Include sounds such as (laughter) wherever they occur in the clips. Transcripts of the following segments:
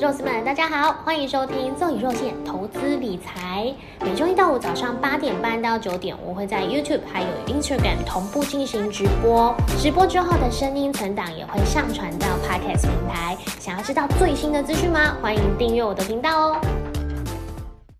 肉丝们，大家好，欢迎收听奏以肉馅投资理财。每周一到五早上八点半到九点，我会在 YouTube 还有 Instagram 同步进行直播。直播之后的声音存档也会上传到 Podcast 平台。想要知道最新的资讯吗？欢迎订阅我的频道哦。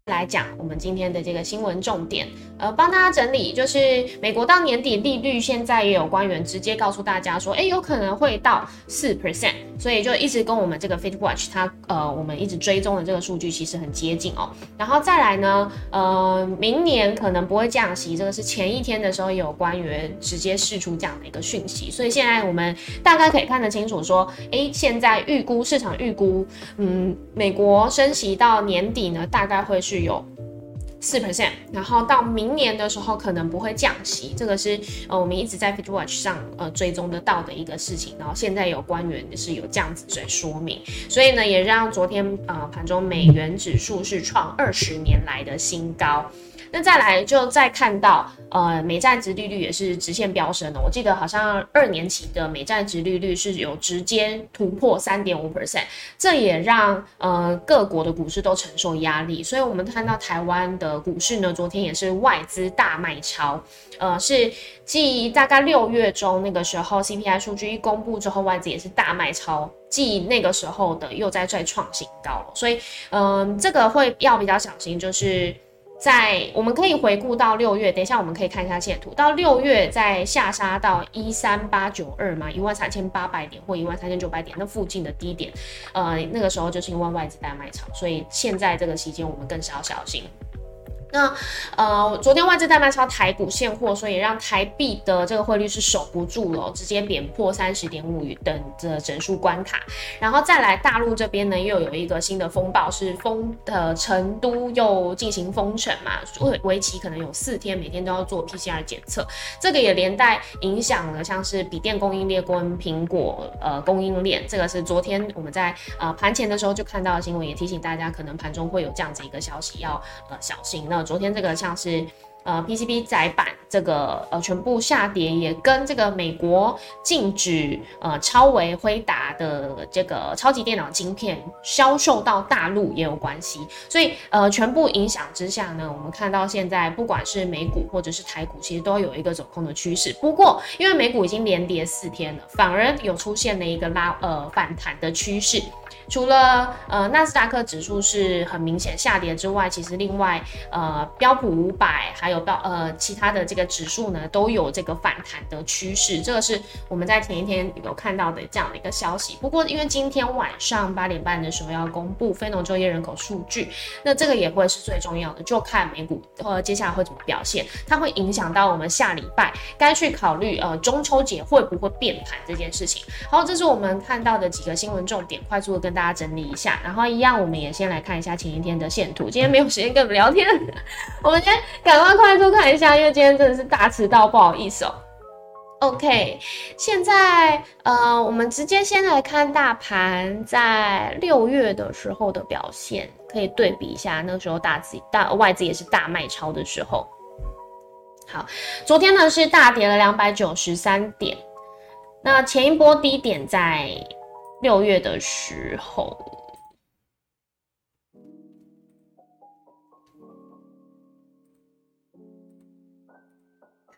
来讲我们今天的这个新闻重点，呃，帮大家整理，就是美国到年底利率现在也有官员直接告诉大家说，哎，有可能会到四 percent，所以就一直跟我们这个 Fed Watch 它呃我们一直追踪的这个数据其实很接近哦。然后再来呢，呃，明年可能不会降息，这个是前一天的时候有官员直接释出这样的一个讯息，所以现在我们大概可以看得清楚说，哎，现在预估市场预估，嗯，美国升息到年底呢，大概会是。有四 percent，然后到明年的时候可能不会降息，这个是呃我们一直在 Fed Watch 上呃追踪得到的一个事情。然后现在有官员是有这样子在说明，所以呢也让昨天呃盘中美元指数是创二十年来的新高。那再来就再看到，呃，美债值利率也是直线飙升的。我记得好像二年期的美债值利率是有直接突破三点五 percent，这也让呃各国的股市都承受压力。所以我们看到台湾的股市呢，昨天也是外资大卖超，呃，是继大概六月中那个时候 CPI 数据一公布之后，外资也是大卖超，继那个时候的又在再创新高了。所以，嗯，这个会要比较小心，就是。在我们可以回顾到六月，等一下我们可以看一下线图，到六月再下杀到一三八九二嘛，一万三千八百点或一万三千九百点那附近的低点，呃，那个时候就是因为外资大卖场，所以现在这个期间我们更是要小心。那呃，昨天外资大卖超台股现货，所以让台币的这个汇率是守不住了，直接贬破三十点五等的整数关卡。然后再来大陆这边呢，又有一个新的风暴，是封的成都又进行封城嘛，为为期可能有四天，每天都要做 PCR 检测。这个也连带影响了像是笔电供应链跟苹果呃供应链。这个是昨天我们在呃盘前的时候就看到的新闻，也提醒大家，可能盘中会有这样子一个消息，要呃小心。那昨天这个像是呃 PCB 窄板这个呃全部下跌，也跟这个美国禁止呃超维辉达的这个超级电脑晶片销售到大陆也有关系。所以呃全部影响之下呢，我们看到现在不管是美股或者是台股，其实都有一个走空的趋势。不过因为美股已经连跌四天了，反而有出现了一个拉呃反弹的趋势。除了呃纳斯达克指数是很明显下跌之外，其实另外呃标普五百还有标呃其他的这个指数呢都有这个反弹的趋势，这个是我们在前一天有看到的这样的一个消息。不过因为今天晚上八点半的时候要公布非农就业人口数据，那这个也会是最重要的，就看美股呃接下来会怎么表现，它会影响到我们下礼拜该去考虑呃中秋节会不会变盘这件事情。好，这是我们看到的几个新闻重点，快速的跟。大家整理一下，然后一样，我们也先来看一下前一天的线图。今天没有时间跟你们聊天，我们先赶快快速看一下，因为今天真的是大迟到，不好意思哦。OK，现在呃，我们直接先来看大盘在六月的时候的表现，可以对比一下，那个时候大资大外资也是大卖超的时候。好，昨天呢是大跌了两百九十三点，那前一波低点在。六月的时候，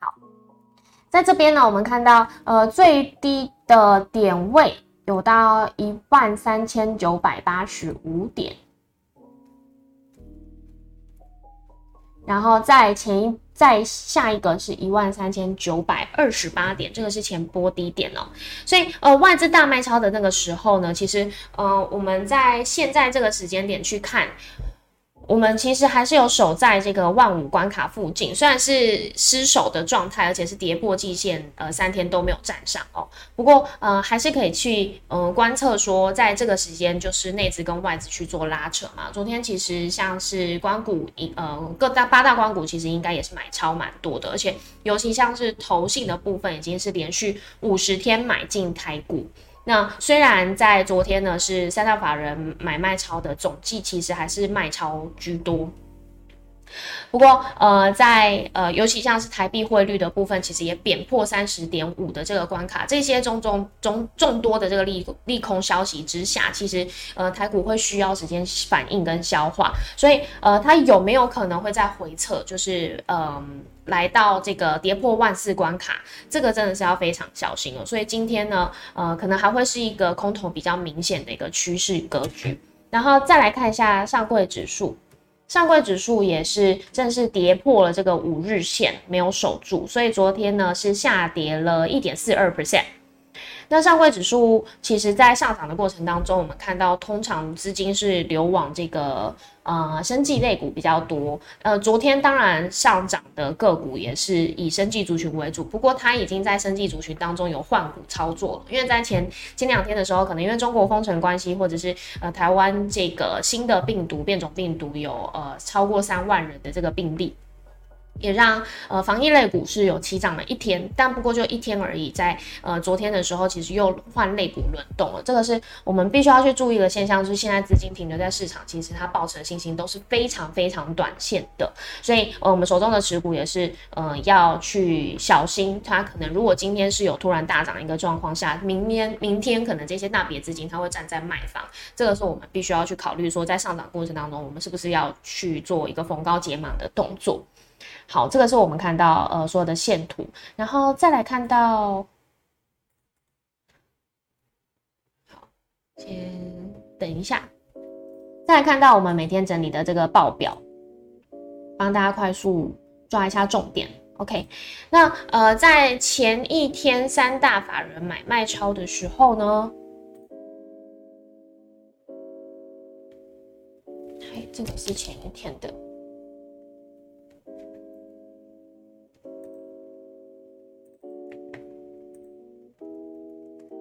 好，在这边呢，我们看到，呃，最低的点位有到一万三千九百八十五点，然后在前一。在下一个是一万三千九百二十八点，这个是前波低点哦。所以呃，外资大卖超的那个时候呢，其实呃，我们在现在这个时间点去看。我们其实还是有守在这个万五关卡附近，虽然是失守的状态，而且是跌破季线，呃，三天都没有站上哦。不过，呃，还是可以去，呃，观测说，在这个时间，就是内资跟外资去做拉扯嘛。昨天其实像是光股，呃，各大八大光股其实应该也是买超蛮多的，而且尤其像是投信的部分，已经是连续五十天买进台股。那虽然在昨天呢是三大法人买卖超的总计，其实还是卖超居多。不过，呃，在呃，尤其像是台币汇率的部分，其实也贬破三十点五的这个关卡。这些种种众众多的这个利利空消息之下，其实呃，台股会需要时间反应跟消化。所以，呃，它有没有可能会在回撤？就是嗯，来到这个跌破万四关卡，这个真的是要非常小心哦。所以今天呢，呃，可能还会是一个空头比较明显的一个趋势格局。然后再来看一下上柜指数。上柜指数也是正式跌破了这个五日线，没有守住，所以昨天呢是下跌了一点四二 percent。那上柜指数其实在上涨的过程当中，我们看到通常资金是流往这个。呃，生技类股比较多。呃，昨天当然上涨的个股也是以生技族群为主，不过它已经在生技族群当中有换股操作了。因为在前前两天的时候，可能因为中国封城关系，或者是呃台湾这个新的病毒变种病毒有呃超过三万人的这个病例。也让呃防疫类股市有起涨了一天，但不过就一天而已。在呃昨天的时候，其实又换类股轮动了，这个是我们必须要去注意的现象。就是现在资金停留在市场，其实它抱持信心都是非常非常短线的，所以呃我们手中的持股也是呃要去小心。它可能如果今天是有突然大涨一个状况下，明天明天可能这些大笔资金它会站在卖方，这个是我们必须要去考虑说，在上涨过程当中，我们是不是要去做一个逢高解码的动作。好，这个是我们看到呃所有的线图，然后再来看到，好，先等一下，再来看到我们每天整理的这个报表，帮大家快速抓一下重点。OK，那呃在前一天三大法人买卖超的时候呢，哎，这个是前一天的。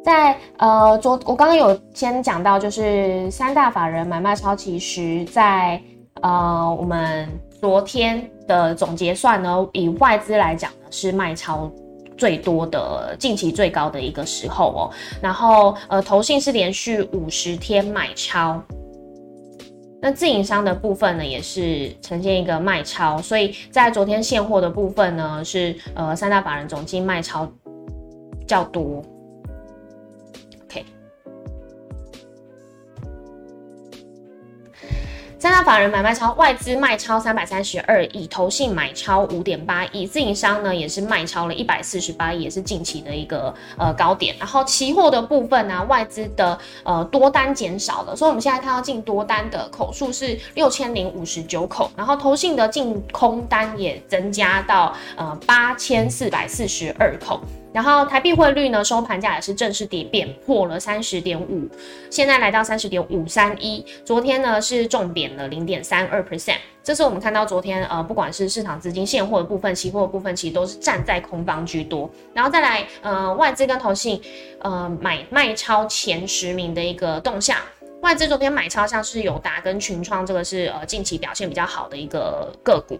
在呃昨我刚刚有先讲到，就是三大法人买卖超，其实在呃我们昨天的总结算呢，以外资来讲呢是卖超最多的，近期最高的一个时候哦。然后呃投信是连续五十天买超，那自营商的部分呢也是呈现一个卖超，所以在昨天现货的部分呢是呃三大法人总金卖超较多。三大法人买卖超，外资卖超三百三十二亿，投信买超五点八亿，自营商呢也是卖超了一百四十八亿，也是近期的一个呃高点。然后期货的部分呢，外资的呃多单减少了，所以我们现在看到进多单的口数是六千零五十九口，然后投信的净空单也增加到呃八千四百四十二口。然后台币汇率呢，收盘价也是正式跌贬破了三十点五，现在来到三十点五三一。昨天呢是重贬了零点三二 percent，这是我们看到昨天呃，不管是市场资金现货的部分、期货的部分，其实都是站在空方居多。然后再来呃，外资跟投信呃买卖超前十名的一个动向，外资昨天买超像是友达跟群创，这个是呃近期表现比较好的一个个股。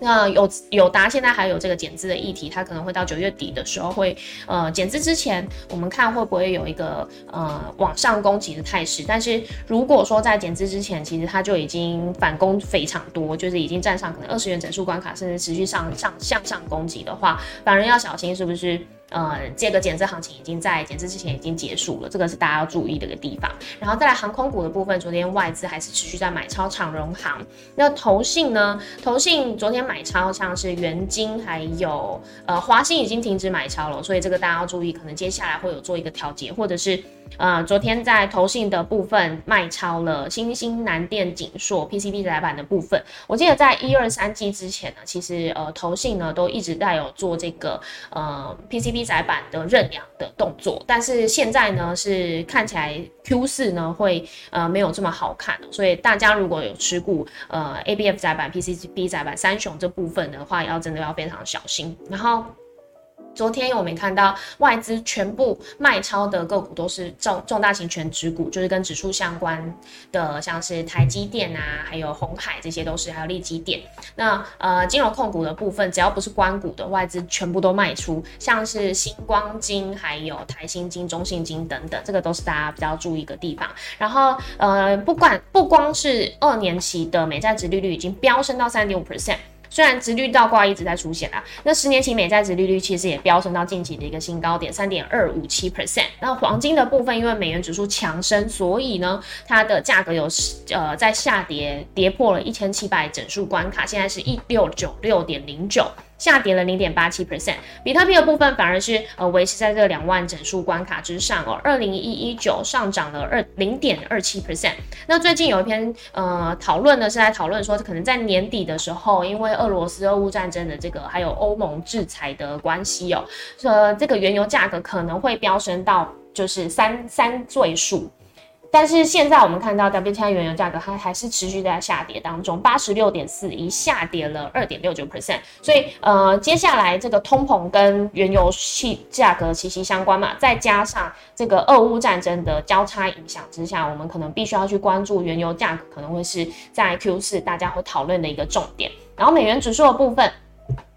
那有有达现在还有这个减资的议题，它可能会到九月底的时候会呃减资之前，我们看会不会有一个呃往上攻击的态势。但是如果说在减资之前，其实它就已经反攻非常多，就是已经站上可能二十元整数关卡，甚至持续上上向上攻击的话，反而要小心是不是？呃，这个减资行情已经在减资之前已经结束了，这个是大家要注意的一个地方。然后再来航空股的部分，昨天外资还是持续在买超长荣航。那投信呢？投信昨天买超像是元金还有呃华兴已经停止买超了，所以这个大家要注意，可能接下来会有做一个调节，或者是。呃，昨天在投信的部分卖超了新兴南电、景硕 PCB 载板的部分。我记得在一二三季之前呢，其实呃投信呢都一直在有做这个呃 PCB 窄版的认养的动作，但是现在呢是看起来 Q 四呢会呃没有这么好看，所以大家如果有持股呃 ABF 窄版、PCB 窄版三雄这部分的话，要真的要非常小心。然后。昨天我们看到外资全部卖超的个股都是重重大型全指股，就是跟指数相关的，像是台积电啊，还有红海，这些都是，还有利基电。那呃，金融控股的部分，只要不是关股的外资全部都卖出，像是星光金、还有台新金、中信金等等，这个都是大家比较注意的地方。然后呃，不管不光是二年期的美债值利率已经飙升到三点五 percent。虽然直率倒挂一直在出现啦，那十年期美债殖利率其实也飙升到近期的一个新高点，三点二五七 percent。那黄金的部分，因为美元指数强升，所以呢，它的价格有呃在下跌，跌破了一千七百整数关卡，现在是一六九六点零九。下跌了零点八七 percent，比特币的部分反而是呃维持在这两万整数关卡之上哦。二零一一九上涨了二零点二七 percent。那最近有一篇呃讨论呢，是在讨论说，可能在年底的时候，因为俄罗斯俄乌战争的这个还有欧盟制裁的关系哦，呃这个原油价格可能会飙升到就是三三位数。但是现在我们看到 WTI 原油价格它还是持续在下跌当中，八十六点四一下跌了二点六九 percent，所以呃接下来这个通膨跟原油气价格息息相关嘛，再加上这个俄乌战争的交叉影响之下，我们可能必须要去关注原油价格可能会是在 Q 四大家会讨论的一个重点，然后美元指数的部分。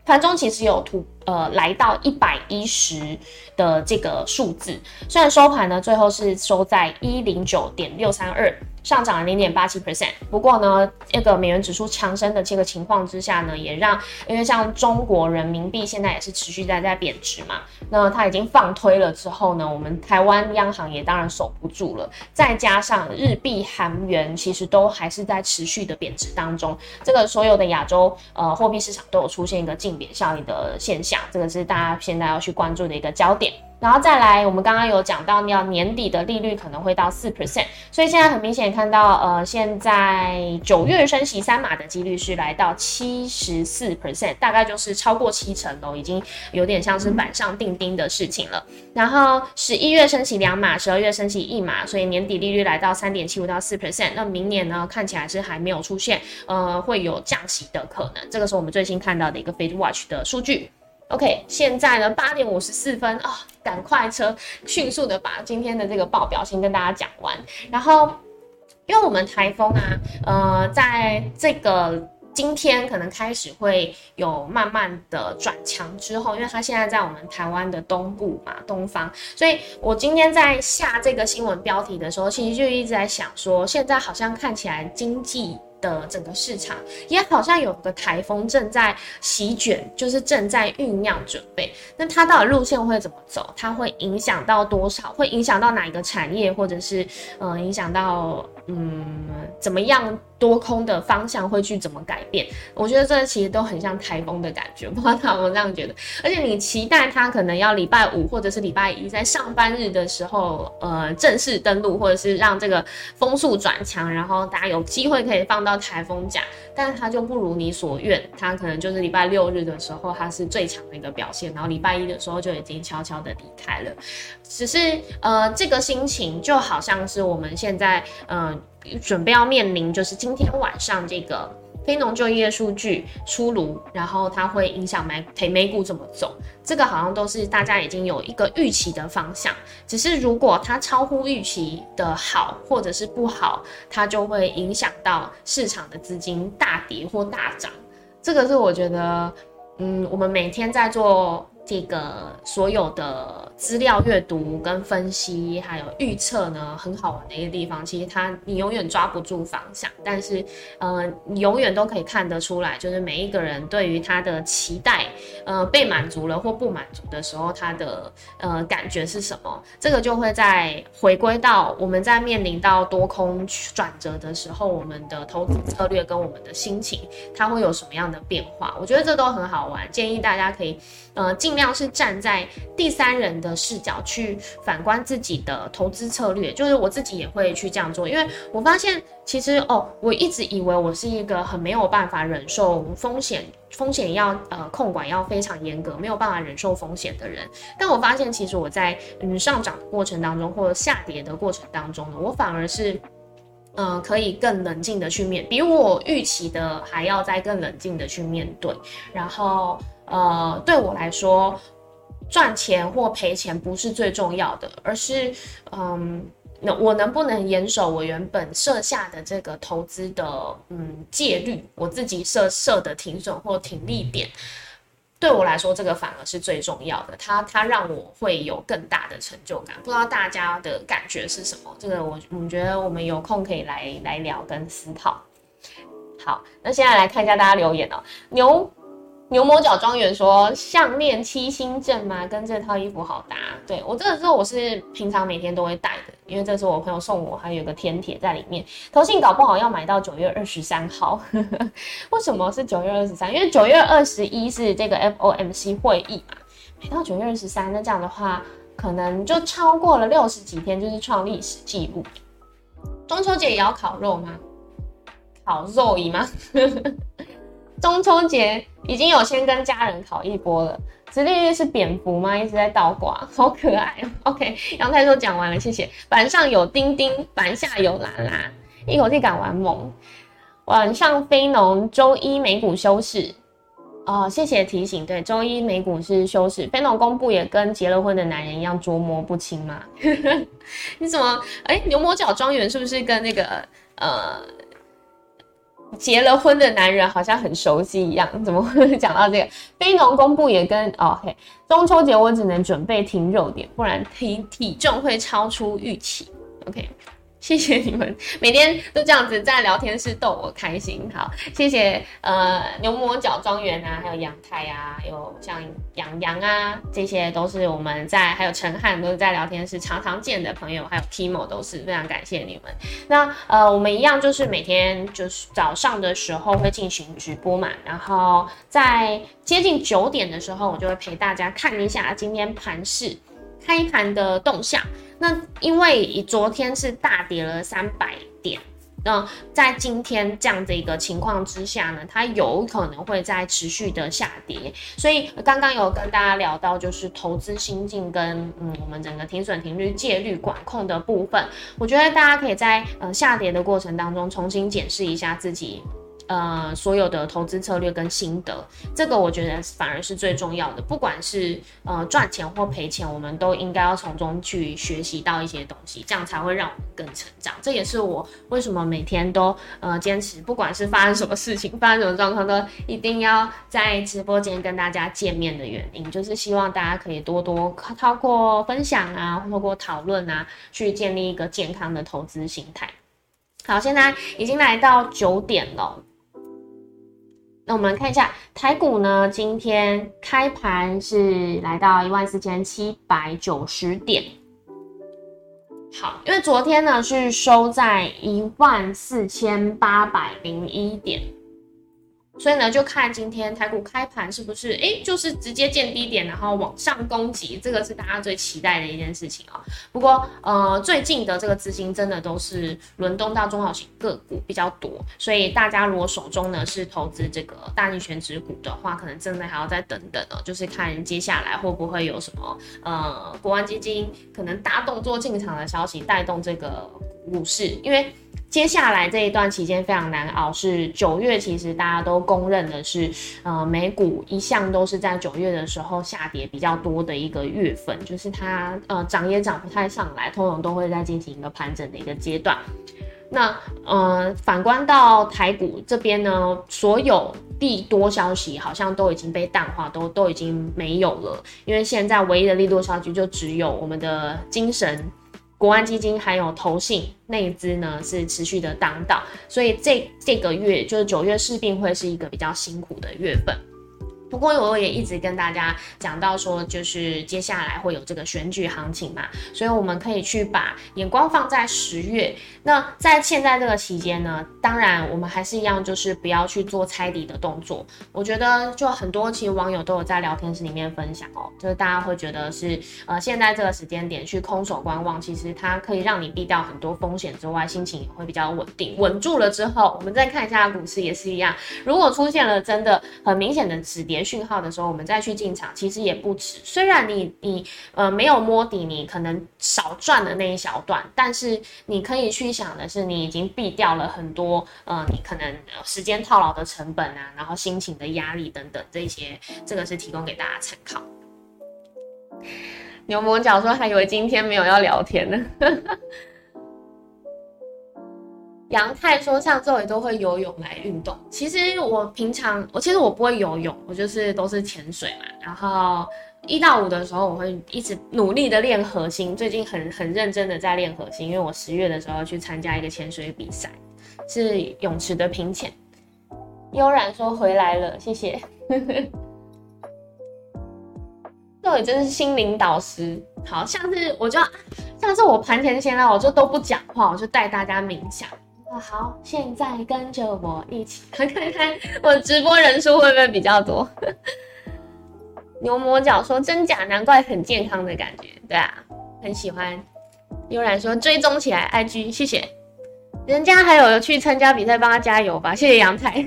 盘中其实有突呃来到一百一十的这个数字，虽然收盘呢最后是收在一零九点六三二。上涨了零点八七 percent，不过呢，这个美元指数强升的这个情况之下呢，也让因为像中国人民币现在也是持续在在贬值嘛，那它已经放推了之后呢，我们台湾央行也当然守不住了，再加上日币、韩元其实都还是在持续的贬值当中，这个所有的亚洲呃货币市场都有出现一个净贬效应的现象，这个是大家现在要去关注的一个焦点。然后再来，我们刚刚有讲到，要年底的利率可能会到四 percent，所以现在很明显看到，呃，现在九月升息三码的几率是来到七十四 percent，大概就是超过七成喽，已经有点像是板上钉钉的事情了。然后十一月升息两码，十二月升息一码，所以年底利率来到三点七五到四 percent。那明年呢，看起来是还没有出现，呃，会有降息的可能。这个是我们最新看到的一个 Fed Watch 的数据。OK，现在呢八点五十四分啊，赶快车迅速的把今天的这个报表先跟大家讲完。然后，因为我们台风啊，呃，在这个今天可能开始会有慢慢的转强之后，因为它现在在我们台湾的东部嘛，东方，所以我今天在下这个新闻标题的时候，其实就一直在想说，现在好像看起来经济。的整个市场也好像有个台风正在席卷，就是正在酝酿准备。那它到底路线会怎么走？它会影响到多少？会影响到哪一个产业，或者是呃影响到嗯怎么样？多空的方向会去怎么改变？我觉得这其实都很像台风的感觉，不知道他们这样觉得。而且你期待它可能要礼拜五或者是礼拜一在上班日的时候，呃，正式登陆，或者是让这个风速转强，然后大家有机会可以放到台风假。但是它就不如你所愿，它可能就是礼拜六日的时候它是最强的一个表现，然后礼拜一的时候就已经悄悄的离开了。只是呃，这个心情就好像是我们现在嗯。准备要面临，就是今天晚上这个非农就业数据出炉，然后它会影响美美美股怎么走，这个好像都是大家已经有一个预期的方向。只是如果它超乎预期的好，或者是不好，它就会影响到市场的资金大跌或大涨。这个是我觉得，嗯，我们每天在做。这个所有的资料阅读跟分析，还有预测呢，很好玩的一个地方。其实它你永远抓不住方向，但是呃，你永远都可以看得出来，就是每一个人对于他的期待，呃，被满足了或不满足的时候，他的呃感觉是什么？这个就会在回归到我们在面临到多空转折的时候，我们的投资策略跟我们的心情，它会有什么样的变化？我觉得这都很好玩，建议大家可以呃尽。量是站在第三人的视角去反观自己的投资策略，就是我自己也会去这样做，因为我发现其实哦，我一直以为我是一个很没有办法忍受风险，风险要呃控管要非常严格，没有办法忍受风险的人。但我发现其实我在嗯上涨过程当中或者下跌的过程当中呢，我反而是嗯可以更冷静的去面，比我预期的还要再更冷静的去面对，然后。呃，对我来说，赚钱或赔钱不是最重要的，而是嗯，那我能不能严守我原本设下的这个投资的嗯戒律，我自己设设的停损或停利点。对我来说，这个反而是最重要的，它它让我会有更大的成就感。不知道大家的感觉是什么？这个我我们觉得我们有空可以来来聊跟思考。好，那现在来看一下大家留言哦，牛。牛魔角庄园说：“项链七星阵吗？跟这套衣服好搭。对我这个是我是平常每天都会戴的，因为这是我朋友送我，还有个天铁在里面。投信搞不好要买到九月二十三号。(laughs) 为什么是九月二十三？因为九月二十一是这个 FOMC 会议嘛，买到九月二十三，那这样的话可能就超过了六十几天，就是创历史记录。中秋节也要烤肉吗？烤肉姨吗？” (laughs) 中秋节已经有先跟家人烤一波了。直立率是蝙蝠吗？一直在倒挂，好可爱。OK，阳台说讲完了，谢谢。板上有丁丁，板下有啦啦，一口气赶完梦。晚上非农，周一美股休市。哦，谢谢提醒。对，周一美股是休市。非农公布也跟结了婚的男人一样捉摸不清吗？(laughs) 你怎么？哎，牛魔角庄园是不是跟那个呃？结了婚的男人好像很熟悉一样，怎么会讲到这个？非农公布也跟哦嘿，中秋节我只能准备停肉点，不然体体重会超出预期。OK。谢谢你们每天都这样子在聊天室逗我开心，好，谢谢呃牛魔角庄园啊，还有阳泰啊，有像杨洋啊，这些都是我们在，还有陈汉都是在聊天室常常见的朋友，还有 Kimo 都是非常感谢你们。那呃我们一样就是每天就是早上的时候会进行直播嘛，然后在接近九点的时候，我就会陪大家看一下今天盘市开盘的动向。那因为昨天是大跌了三百点，那在今天这样的一个情况之下呢，它有可能会在持续的下跌。所以刚刚有跟大家聊到，就是投资心境跟嗯我们整个停损停率戒律管控的部分，我觉得大家可以在呃下跌的过程当中重新检视一下自己。呃，所有的投资策略跟心得，这个我觉得反而是最重要的。不管是呃赚钱或赔钱，我们都应该要从中去学习到一些东西，这样才会让我们更成长。这也是我为什么每天都呃坚持，不管是发生什么事情，发生什么状况，都一定要在直播间跟大家见面的原因，就是希望大家可以多多透过分享啊，透过讨论啊，去建立一个健康的投资心态。好，现在已经来到九点了。那我们看一下台股呢，今天开盘是来到一万四千七百九十点。好，因为昨天呢是收在一万四千八百零一点。所以呢，就看今天台股开盘是不是哎，就是直接见低点，然后往上攻击，这个是大家最期待的一件事情啊。不过呃，最近的这个资金真的都是轮动到中小型个股比较多，所以大家如果手中呢是投资这个大型全指股的话，可能真的还要再等等哦，就是看接下来会不会有什么呃国安基金可能大动作进场的消息带动这个股市，因为。接下来这一段期间非常难熬，是九月，其实大家都公认的是，呃，美股一向都是在九月的时候下跌比较多的一个月份，就是它呃涨也涨不太上来，通常都会在进行一个盘整的一个阶段。那呃，反观到台股这边呢，所有利多消息好像都已经被淡化，都都已经没有了，因为现在唯一的利多消息就只有我们的精神。国安基金还有投信内资呢，是持续的当道，所以这这个月就是九月势必会是一个比较辛苦的月份。不过我也一直跟大家讲到说，就是接下来会有这个选举行情嘛，所以我们可以去把眼光放在十月。那在现在这个期间呢，当然我们还是一样，就是不要去做猜底的动作。我觉得就很多其实网友都有在聊天室里面分享哦，就是大家会觉得是呃现在这个时间点去空手观望，其实它可以让你避掉很多风险之外，心情也会比较稳定。稳住了之后，我们再看一下股市也是一样，如果出现了真的很明显的止跌。讯号的时候，我们再去进场，其实也不迟。虽然你你呃没有摸底，你可能少赚的那一小段，但是你可以去想的是，你已经避掉了很多呃，你可能时间套牢的成本啊，然后心情的压力等等这些，这个是提供给大家参考。牛魔角说还以为今天没有要聊天呢。杨太说上周也都会游泳来运动。其实我平常我其实我不会游泳，我就是都是潜水嘛。然后一到五的时候我会一直努力的练核心，最近很很认真的在练核心，因为我十月的时候去参加一个潜水比赛，是泳池的平潜。悠然说回来了，谢谢。(laughs) 这里真是心灵导师，好像是我就像是我盘前先来，我就都不讲话，我就带大家冥想。好，现在跟着我一起 (laughs) 看看我直播人数会不会比较多。牛魔角说真假，难怪很健康的感觉，对啊，很喜欢。悠然说追踪起来，IG 谢谢。人家还有去参加比赛，帮他加油吧，谢谢杨彩。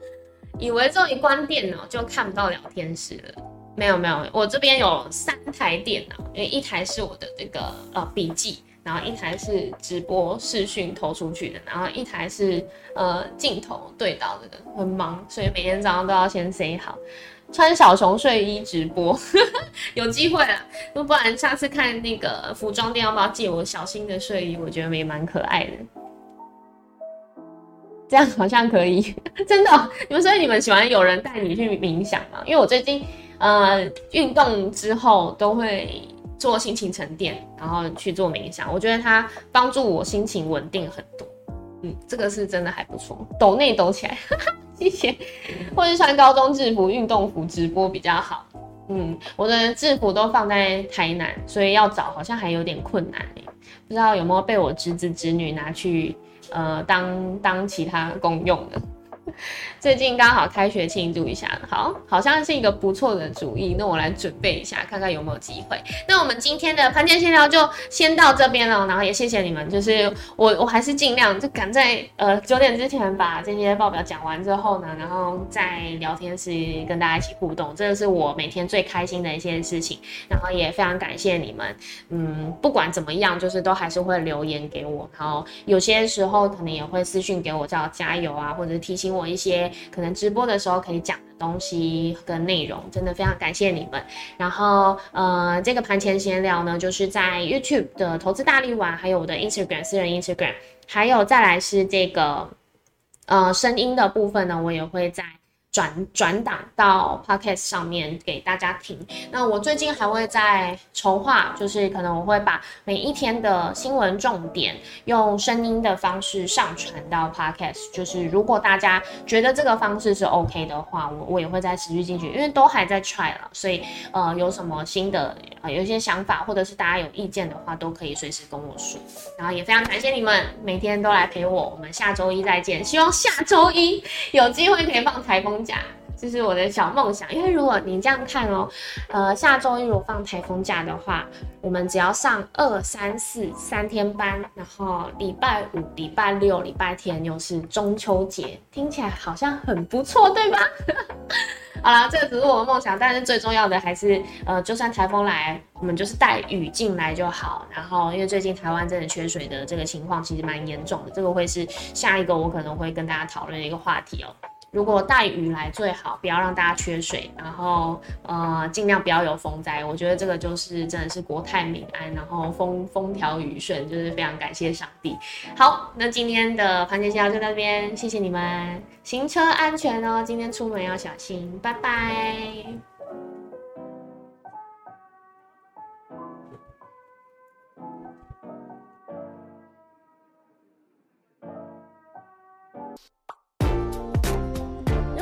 (laughs) 以为这一关电脑就看不到聊天室了。没有没有，我这边有三台电脑，因为一台是我的这个呃笔记，然后一台是直播视讯投出去的，然后一台是呃镜头对到的，很忙，所以每天早上都要先 say 好，穿小熊睡衣直播，(laughs) 有机会了，要不然下次看那个服装店要不要借我小新的睡衣，我觉得也蛮可爱的，这样好像可以，(laughs) 真的，你们所以你们喜欢有人带你去冥想吗？因为我最近。呃，运动之后都会做心情沉淀，然后去做冥想。我觉得它帮助我心情稳定很多。嗯，这个是真的还不错。抖内抖起来，(laughs) 谢谢。或是穿高中制服、运动服直播比较好。嗯，我的制服都放在台南，所以要找好像还有点困难不知道有没有被我侄子侄女拿去呃当当其他公用的。最近刚好开学庆祝一下，好，好像是一个不错的主意。那我来准备一下，看看有没有机会。那我们今天的盘前闲聊就先到这边了，然后也谢谢你们，就是我我还是尽量就赶在呃九点之前把这些报表讲完之后呢，然后在聊天室跟大家一起互动，这个是我每天最开心的一些事情。然后也非常感谢你们，嗯，不管怎么样，就是都还是会留言给我，然后有些时候可能也会私讯给我叫加油啊，或者提醒我一些。可能直播的时候可以讲的东西跟内容，真的非常感谢你们。然后，呃，这个盘前闲聊呢，就是在 YouTube 的投资大力丸，还有我的 Instagram 私人 Instagram，还有再来是这个，呃，声音的部分呢，我也会在。转转档到 podcast 上面给大家听。那我最近还会在筹划，就是可能我会把每一天的新闻重点用声音的方式上传到 podcast。就是如果大家觉得这个方式是 OK 的话，我我也会再持续进去，因为都还在 try 了，所以呃有什么新的呃有一些想法或者是大家有意见的话，都可以随时跟我说。然后也非常感谢你们每天都来陪我，我们下周一再见。希望下周一有机会可以放台风。假，这是我的小梦想。因为如果你这样看哦，呃，下周一如果放台风假的话，我们只要上二三四三天班，然后礼拜五、礼拜六、礼拜天又是中秋节，听起来好像很不错，对吧？(laughs) 好了，这个只是我的梦想，但是最重要的还是，呃，就算台风来，我们就是带雨进来就好。然后，因为最近台湾真的缺水的这个情况其实蛮严重的，这个会是下一个我可能会跟大家讨论的一个话题哦。如果带雨来最好，不要让大家缺水，然后呃尽量不要有风灾。我觉得这个就是真的是国泰民安，然后风风调雨顺，就是非常感谢上帝。好，那今天的盘前先就到这边，谢谢你们，行车安全哦，今天出门要小心，拜拜。